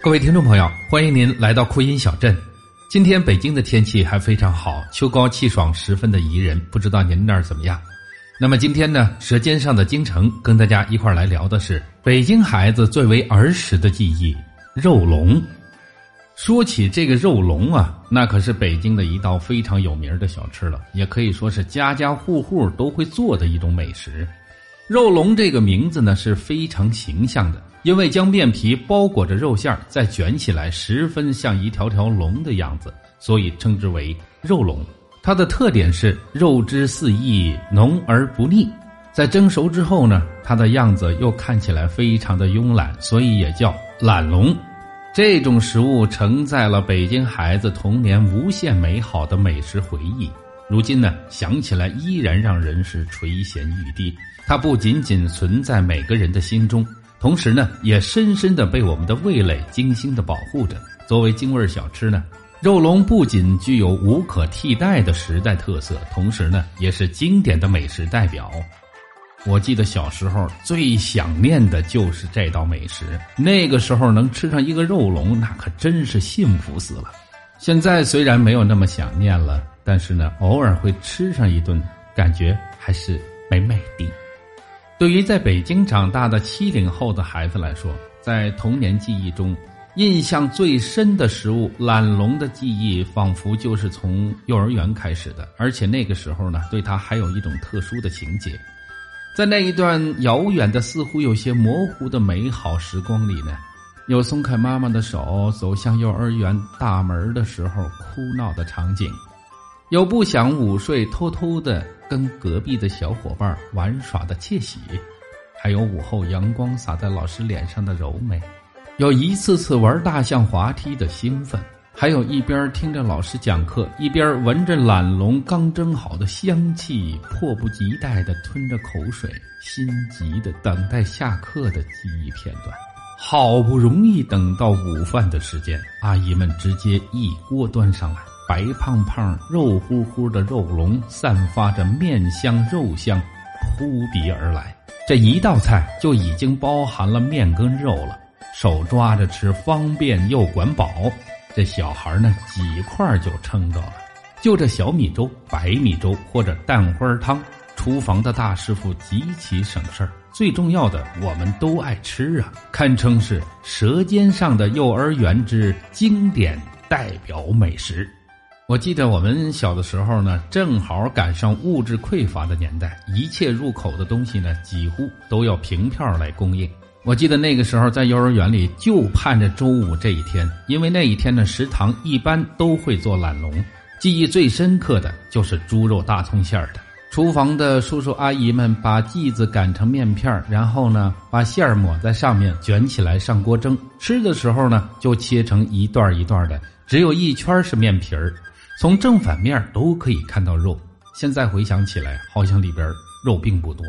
各位听众朋友，欢迎您来到酷音小镇。今天北京的天气还非常好，秋高气爽，十分的宜人。不知道您那儿怎么样？那么今天呢，《舌尖上的京城》跟大家一块儿来聊的是北京孩子最为儿时的记忆——肉龙。说起这个肉龙啊，那可是北京的一道非常有名的小吃了，也可以说是家家户户都会做的一种美食。肉龙这个名字呢是非常形象的。因为将面皮包裹着肉馅儿再卷起来，十分像一条条龙的样子，所以称之为肉龙。它的特点是肉汁四溢，浓而不腻。在蒸熟之后呢，它的样子又看起来非常的慵懒，所以也叫懒龙。这种食物承载了北京孩子童年无限美好的美食回忆。如今呢，想起来依然让人是垂涎欲滴。它不仅仅存在每个人的心中。同时呢，也深深的被我们的味蕾精心的保护着。作为京味小吃呢，肉龙不仅具有无可替代的时代特色，同时呢，也是经典的美食代表。我记得小时候最想念的就是这道美食，那个时候能吃上一个肉龙，那可真是幸福死了。现在虽然没有那么想念了，但是呢，偶尔会吃上一顿，感觉还是美美的。对于在北京长大的七零后的孩子来说，在童年记忆中，印象最深的食物懒龙的记忆，仿佛就是从幼儿园开始的。而且那个时候呢，对他还有一种特殊的情节。在那一段遥远的、似乎有些模糊的美好时光里呢，有松开妈妈的手走向幼儿园大门的时候哭闹的场景，有不想午睡偷偷的。跟隔壁的小伙伴玩耍的窃喜，还有午后阳光洒在老师脸上的柔美，有一次次玩大象滑梯的兴奋，还有一边听着老师讲课，一边闻着懒龙刚蒸好的香气，迫不及待的吞着口水，心急的等待下课的记忆片段。好不容易等到午饭的时间，阿姨们直接一锅端上来。白胖胖、肉乎乎的肉龙，散发着面香肉香，扑鼻而来。这一道菜就已经包含了面跟肉了，手抓着吃方便又管饱。这小孩呢，几块就撑着了。就这小米粥、白米粥或者蛋花汤，厨房的大师傅极其省事儿。最重要的，我们都爱吃啊，堪称是舌尖上的幼儿园之经典代表美食。我记得我们小的时候呢，正好赶上物质匮乏的年代，一切入口的东西呢，几乎都要凭票来供应。我记得那个时候在幼儿园里就盼着周五这一天，因为那一天呢，食堂一般都会做懒龙。记忆最深刻的就是猪肉大葱馅儿的。厨房的叔叔阿姨们把剂子擀成面片然后呢，把馅儿抹在上面，卷起来上锅蒸。吃的时候呢，就切成一段一段的，只有一圈是面皮儿。从正反面都可以看到肉，现在回想起来，好像里边肉并不多，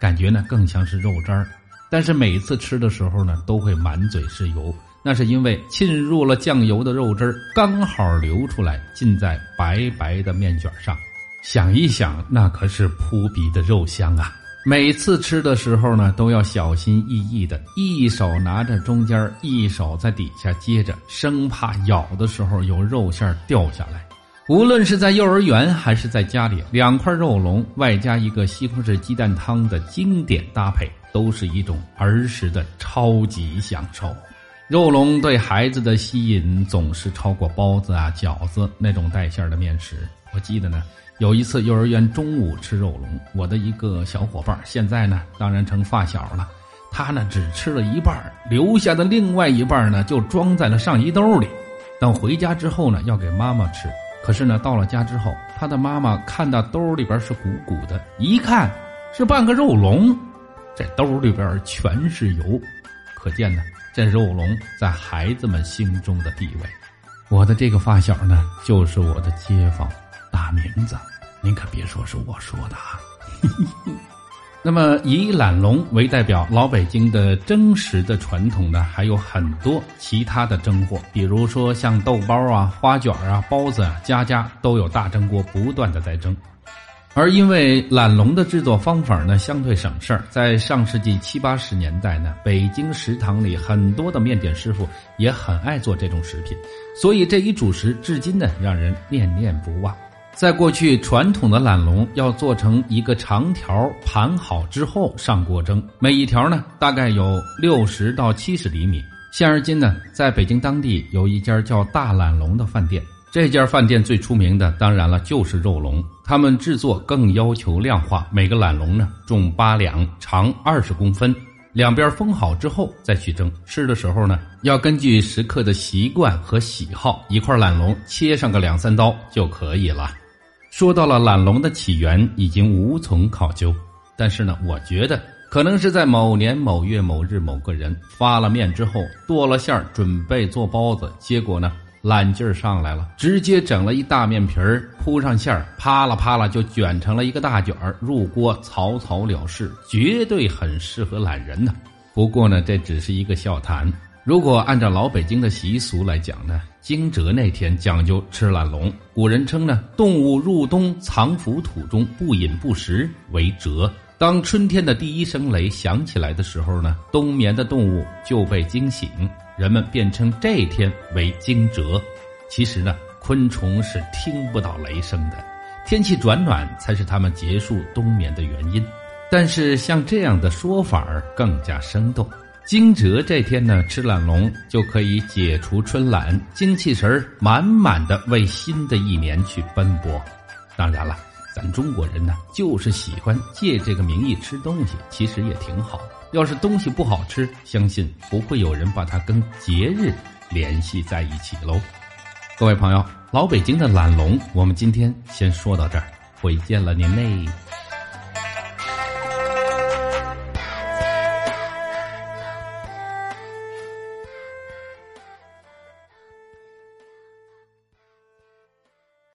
感觉呢更像是肉渣。但是每次吃的时候呢，都会满嘴是油，那是因为浸入了酱油的肉汁刚好流出来，浸在白白的面卷上。想一想，那可是扑鼻的肉香啊！每次吃的时候呢，都要小心翼翼的，一手拿着中间，一手在底下接着，生怕咬的时候有肉馅掉下来。无论是在幼儿园还是在家里，两块肉龙外加一个西红柿鸡蛋汤的经典搭配，都是一种儿时的超级享受。肉龙对孩子的吸引总是超过包子啊、饺子那种带馅的面食。我记得呢，有一次幼儿园中午吃肉龙，我的一个小伙伴，现在呢当然成发小了，他呢只吃了一半，留下的另外一半呢就装在了上衣兜里，等回家之后呢要给妈妈吃。可是呢，到了家之后，他的妈妈看到兜里边是鼓鼓的，一看是半个肉龙，这兜里边全是油，可见呢，这肉龙在孩子们心中的地位。我的这个发小呢，就是我的街坊，大名字，您可别说是我说的啊。那么，以懒龙为代表，老北京的蒸食的传统呢，还有很多其他的蒸货，比如说像豆包啊、花卷啊、包子啊，家家都有大蒸锅，不断的在蒸。而因为懒龙的制作方法呢相对省事儿，在上世纪七八十年代呢，北京食堂里很多的面点师傅也很爱做这种食品，所以这一主食至今呢让人念念不忘。在过去，传统的懒龙要做成一个长条，盘好之后上锅蒸，每一条呢大概有六十到七十厘米。现而今呢，在北京当地有一家叫大懒龙的饭店，这家饭店最出名的当然了就是肉龙，他们制作更要求量化，每个懒龙呢重八两，长二十公分。两边封好之后再去蒸，吃的时候呢，要根据食客的习惯和喜好，一块懒龙切上个两三刀就可以了。说到了懒龙的起源，已经无从考究，但是呢，我觉得可能是在某年某月某日，某个人发了面之后，剁了馅儿，准备做包子，结果呢。懒劲儿上来了，直接整了一大面皮儿，铺上馅儿，啪啦啪啦就卷成了一个大卷儿，入锅草草了事，绝对很适合懒人呢。不过呢，这只是一个笑谈。如果按照老北京的习俗来讲呢，惊蛰那天讲究吃懒龙。古人称呢，动物入冬藏伏土中，不饮不食为蛰。当春天的第一声雷响起来的时候呢，冬眠的动物就被惊醒。人们便称这一天为惊蛰。其实呢，昆虫是听不到雷声的，天气转暖才是它们结束冬眠的原因。但是像这样的说法更加生动。惊蛰这天呢，吃懒龙就可以解除春懒，精气神满满的为新的一年去奔波。当然了，咱中国人呢，就是喜欢借这个名义吃东西，其实也挺好。要是东西不好吃，相信不会有人把它跟节日联系在一起喽。各位朋友，老北京的懒龙，我们今天先说到这儿，回见了您嘞。